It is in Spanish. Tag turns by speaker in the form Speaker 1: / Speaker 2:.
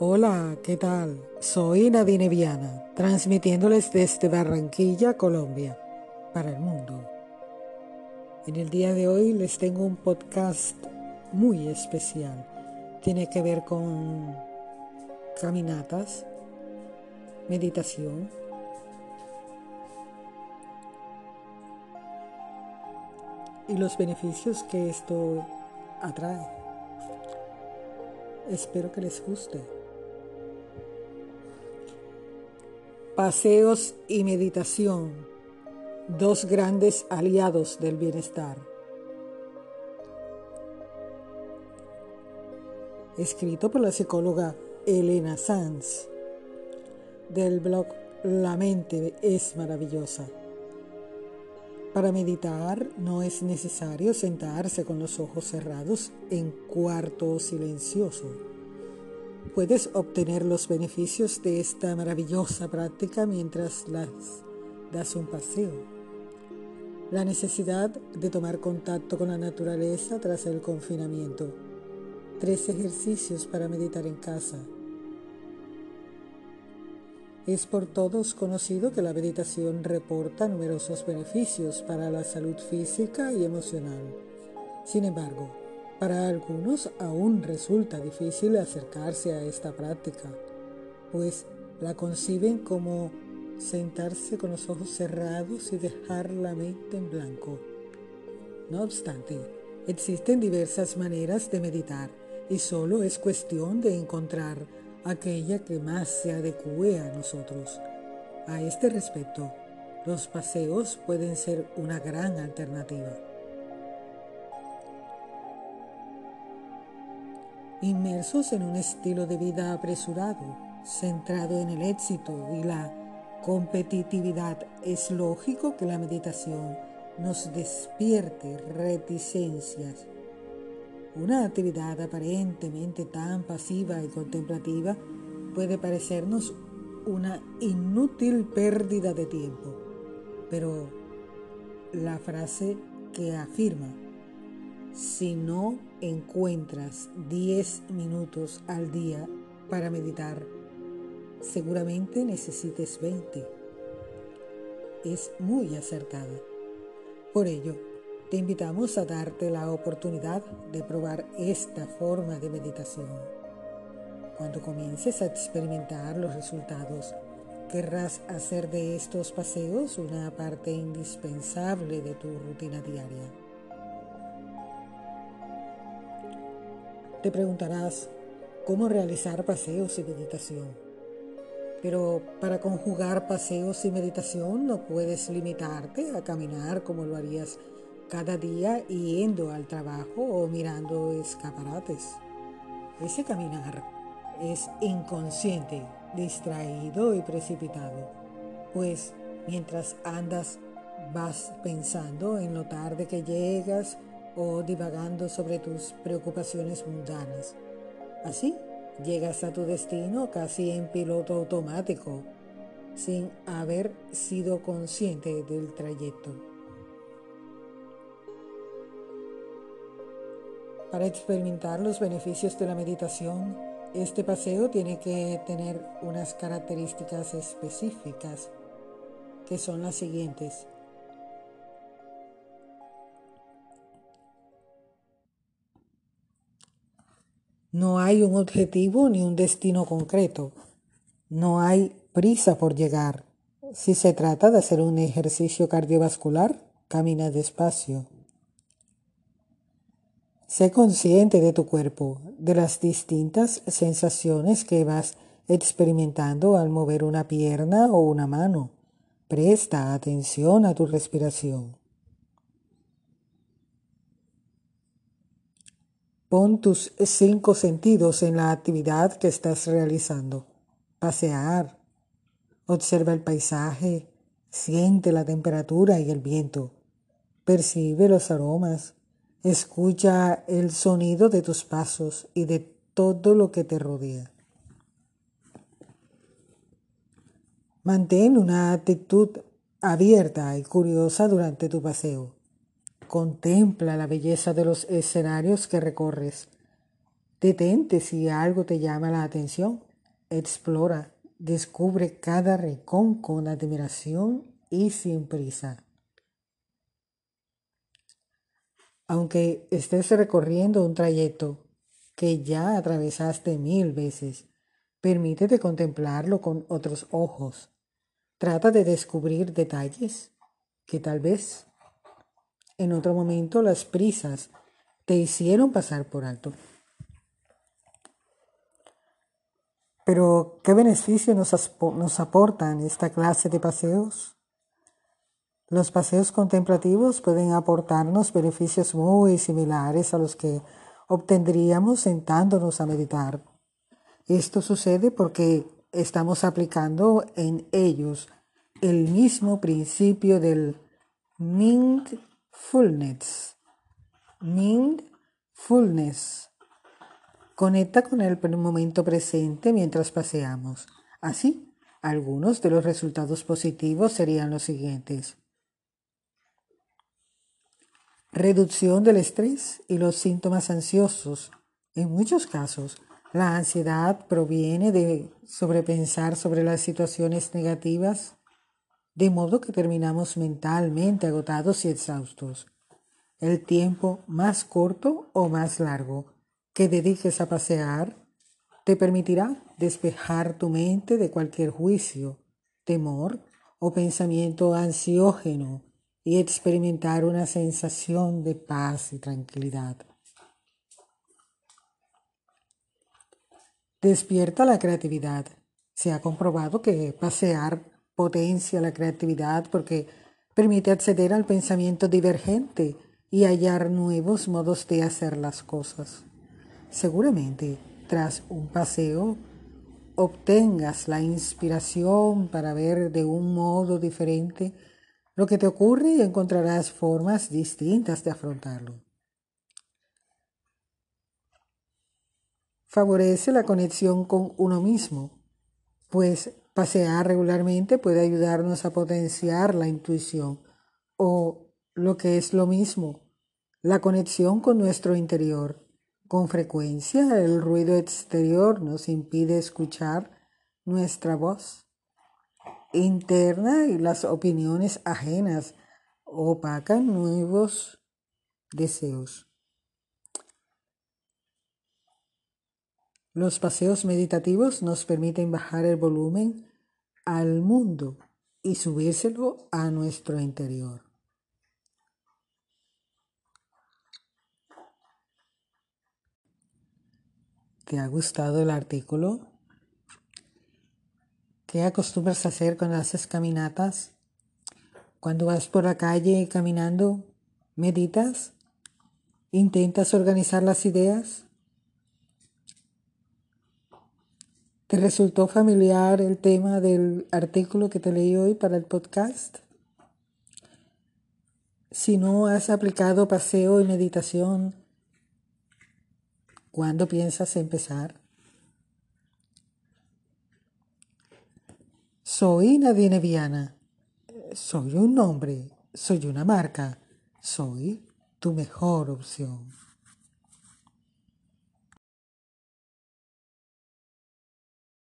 Speaker 1: Hola, ¿qué tal? Soy Nadine Viana, transmitiéndoles desde Barranquilla, Colombia, para el mundo. En el día de hoy les tengo un podcast muy especial. Tiene que ver con caminatas, meditación, y los beneficios que esto atrae. Espero que les guste. Paseos y meditación, dos grandes aliados del bienestar. Escrito por la psicóloga Elena Sanz del blog La mente es maravillosa. Para meditar no es necesario sentarse con los ojos cerrados en cuarto silencioso Puedes obtener los beneficios de esta maravillosa práctica mientras las das un paseo. La necesidad de tomar contacto con la naturaleza tras el confinamiento. Tres ejercicios para meditar en casa. Es por todos conocido que la meditación reporta numerosos beneficios para la salud física y emocional. Sin embargo, para algunos aún resulta difícil acercarse a esta práctica, pues la conciben como sentarse con los ojos cerrados y dejar la mente en blanco. No obstante, existen diversas maneras de meditar y solo es cuestión de encontrar aquella que más se adecue a nosotros. A este respecto, los paseos pueden ser una gran alternativa. Inmersos en un estilo de vida apresurado, centrado en el éxito y la competitividad, es lógico que la meditación nos despierte reticencias. Una actividad aparentemente tan pasiva y contemplativa puede parecernos una inútil pérdida de tiempo, pero la frase que afirma si no encuentras 10 minutos al día para meditar, seguramente necesites 20. Es muy acertada. Por ello, te invitamos a darte la oportunidad de probar esta forma de meditación. Cuando comiences a experimentar los resultados, querrás hacer de estos paseos una parte indispensable de tu rutina diaria. Te preguntarás cómo realizar paseos y meditación. Pero para conjugar paseos y meditación no puedes limitarte a caminar como lo harías cada día yendo al trabajo o mirando escaparates. Ese caminar es inconsciente, distraído y precipitado, pues mientras andas vas pensando en lo tarde que llegas o divagando sobre tus preocupaciones mundanas. Así llegas a tu destino casi en piloto automático, sin haber sido consciente del trayecto. Para experimentar los beneficios de la meditación, este paseo tiene que tener unas características específicas, que son las siguientes. No hay un objetivo ni un destino concreto. No hay prisa por llegar. Si se trata de hacer un ejercicio cardiovascular, camina despacio. Sé consciente de tu cuerpo, de las distintas sensaciones que vas experimentando al mover una pierna o una mano. Presta atención a tu respiración. Pon tus cinco sentidos en la actividad que estás realizando. Pasear. Observa el paisaje. Siente la temperatura y el viento. Percibe los aromas. Escucha el sonido de tus pasos y de todo lo que te rodea. Mantén una actitud abierta y curiosa durante tu paseo. Contempla la belleza de los escenarios que recorres. Detente si algo te llama la atención explora, descubre cada rincón con admiración y sin prisa. Aunque estés recorriendo un trayecto que ya atravesaste mil veces, permítete contemplarlo con otros ojos. Trata de descubrir detalles que tal vez en otro momento las prisas te hicieron pasar por alto. Pero, ¿qué beneficio nos, nos aportan esta clase de paseos? Los paseos contemplativos pueden aportarnos beneficios muy similares a los que obtendríamos sentándonos a meditar. Esto sucede porque estamos aplicando en ellos el mismo principio del mindfulness. Mindfulness. Conecta con el momento presente mientras paseamos. Así, algunos de los resultados positivos serían los siguientes reducción del estrés y los síntomas ansiosos. En muchos casos, la ansiedad proviene de sobrepensar sobre las situaciones negativas, de modo que terminamos mentalmente agotados y exhaustos. El tiempo más corto o más largo que dediques a pasear te permitirá despejar tu mente de cualquier juicio, temor o pensamiento ansiógeno y experimentar una sensación de paz y tranquilidad. Despierta la creatividad. Se ha comprobado que pasear potencia la creatividad porque permite acceder al pensamiento divergente y hallar nuevos modos de hacer las cosas. Seguramente, tras un paseo, obtengas la inspiración para ver de un modo diferente lo que te ocurre y encontrarás formas distintas de afrontarlo. Favorece la conexión con uno mismo, pues pasear regularmente puede ayudarnos a potenciar la intuición o, lo que es lo mismo, la conexión con nuestro interior. Con frecuencia el ruido exterior nos impide escuchar nuestra voz interna y las opiniones ajenas opacan nuevos deseos. Los paseos meditativos nos permiten bajar el volumen al mundo y subírselo a nuestro interior. ¿Te ha gustado el artículo? ¿Qué acostumbras a hacer cuando haces caminatas? Cuando vas por la calle caminando, meditas, intentas organizar las ideas. ¿Te resultó familiar el tema del artículo que te leí hoy para el podcast? Si no has aplicado paseo y meditación, ¿cuándo piensas empezar? Soy Nadine Viana. Soy un nombre, soy una marca, soy tu mejor opción.